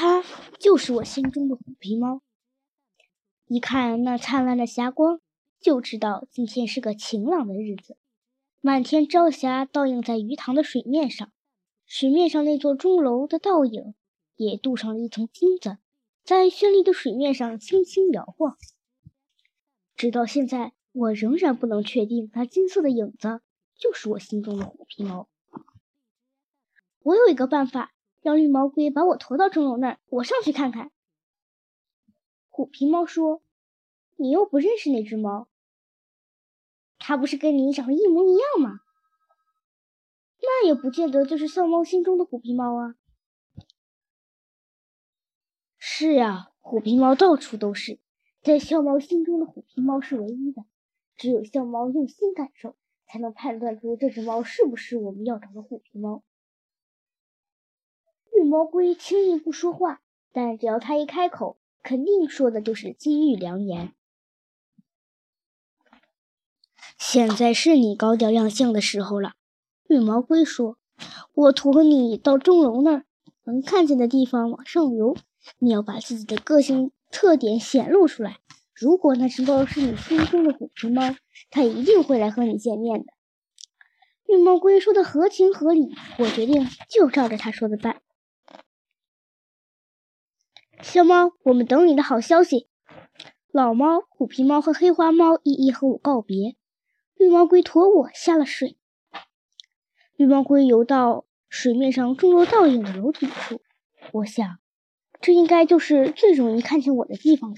它就是我心中的虎皮猫。一看那灿烂的霞光，就知道今天是个晴朗的日子。满天朝霞倒映在鱼塘的水面上，水面上那座钟楼的倒影也镀上了一层金子，在绚丽的水面上轻轻摇晃。直到现在，我仍然不能确定那金色的影子就是我心中的虎皮猫。我有一个办法，让绿毛龟把我驮到钟楼那儿，我上去看看。虎皮猫说：“你又不认识那只猫，它不是跟你长得一模一样吗？那也不见得就是笑猫心中的虎皮猫啊。”是呀，虎皮猫到处都是。在笑猫心中的虎皮猫是唯一的，只有笑猫用心感受，才能判断出这只猫是不是我们要找的虎皮猫。绿毛龟轻易不说话，但只要它一开口，肯定说的就是金玉良言。现在是你高调亮相的时候了，绿毛龟说：“我驮你到钟楼那儿，能看见的地方往上游，你要把自己的个性。”特点显露出来。如果那只猫是你心中的虎皮猫，它一定会来和你见面的。绿毛龟说的合情合理，我决定就照着他说的办。小猫，我们等你的好消息。老猫、虎皮猫和黑花猫一一和我告别。绿毛龟驮我下了水。绿毛龟游到水面上钟楼倒影的楼顶处，我想。这应该就是最容易看见我的地方了。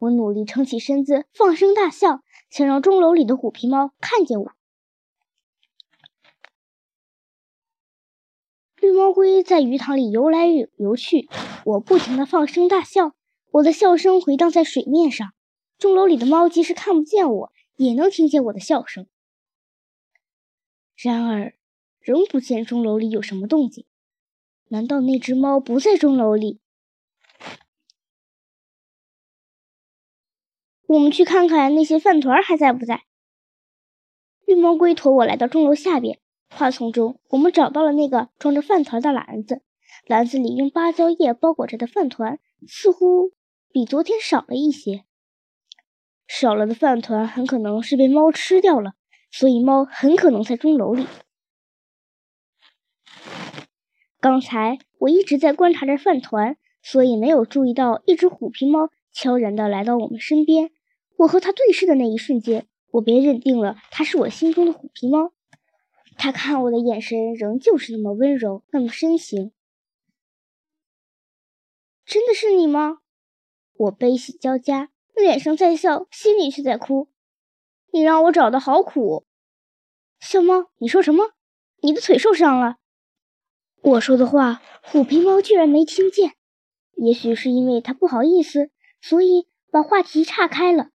我努力撑起身子，放声大笑，想让钟楼里的虎皮猫看见我。绿毛龟在鱼塘里游来游去，我不停地放声大笑，我的笑声回荡在水面上。钟楼里的猫即使看不见我，也能听见我的笑声。然而，仍不见钟楼里有什么动静。难道那只猫不在钟楼里？我们去看看那些饭团还在不在。绿毛龟驮我来到钟楼下边，花丛中我们找到了那个装着饭团的篮子，篮子里用芭蕉叶包裹着的饭团似乎比昨天少了一些。少了的饭团很可能是被猫吃掉了，所以猫很可能在钟楼里。刚才我一直在观察着饭团，所以没有注意到一只虎皮猫悄然地来到我们身边。我和它对视的那一瞬间，我便认定了它是我心中的虎皮猫。他看我的眼神仍旧是那么温柔，那么深情。真的是你吗？我悲喜交加，脸上在笑，心里却在哭。你让我找的好苦。小猫，你说什么？你的腿受伤了？我说的话，虎皮猫居然没听见。也许是因为他不好意思，所以把话题岔开了。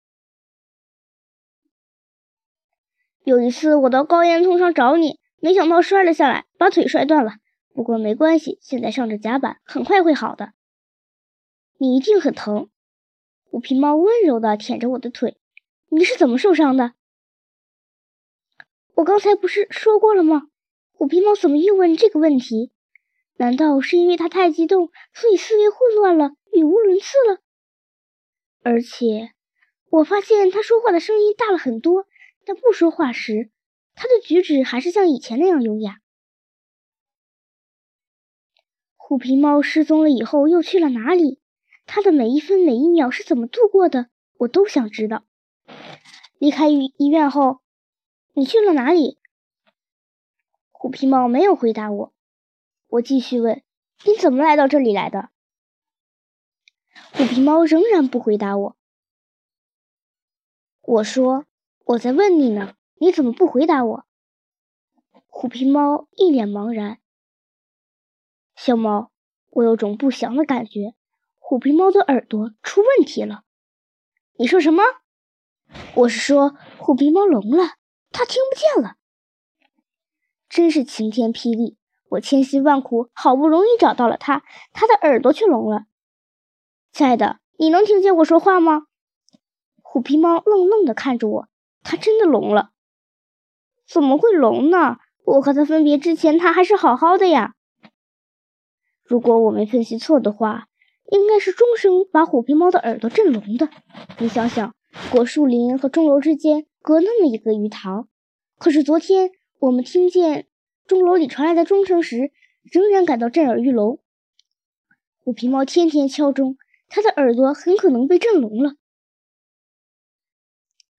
有一次，我到高烟囱上找你，没想到摔了下来，把腿摔断了。不过没关系，现在上着甲板，很快会好的。你一定很疼。虎皮猫温柔地舔着我的腿。你是怎么受伤的？我刚才不是说过了吗？虎皮猫怎么又问这个问题？难道是因为它太激动，所以思维混乱了，语无伦次了？而且，我发现它说话的声音大了很多。但不说话时，他的举止还是像以前那样优雅。虎皮猫失踪了以后又去了哪里？它的每一分每一秒是怎么度过的？我都想知道。离开医医院后，你去了哪里？虎皮猫没有回答我。我继续问：“你怎么来到这里来的？”虎皮猫仍然不回答我。我说。我在问你呢，你怎么不回答我？虎皮猫一脸茫然。小猫，我有种不祥的感觉，虎皮猫的耳朵出问题了。你说什么？我是说虎皮猫聋了，它听不见了。真是晴天霹雳！我千辛万苦，好不容易找到了它，它的耳朵却聋了。亲爱的，你能听见我说话吗？虎皮猫愣愣地看着我。他真的聋了？怎么会聋呢？我和他分别之前，他还是好好的呀。如果我没分析错的话，应该是钟声把虎皮猫的耳朵震聋的。你想想，果树林和钟楼之间隔那么一个鱼塘，可是昨天我们听见钟楼里传来的钟声时，仍然感到震耳欲聋。虎皮猫天天敲钟，它的耳朵很可能被震聋了。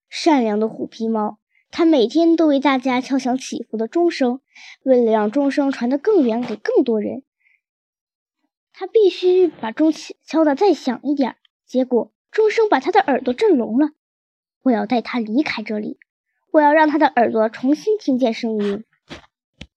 善良的虎皮猫，它每天都为大家敲响祈福的钟声，为了让钟声传得更远给更多人。它必须把钟敲敲得再响一点，结果钟声把它的耳朵震聋了。我要带它离开这里，我要让它的耳朵重新听见声音。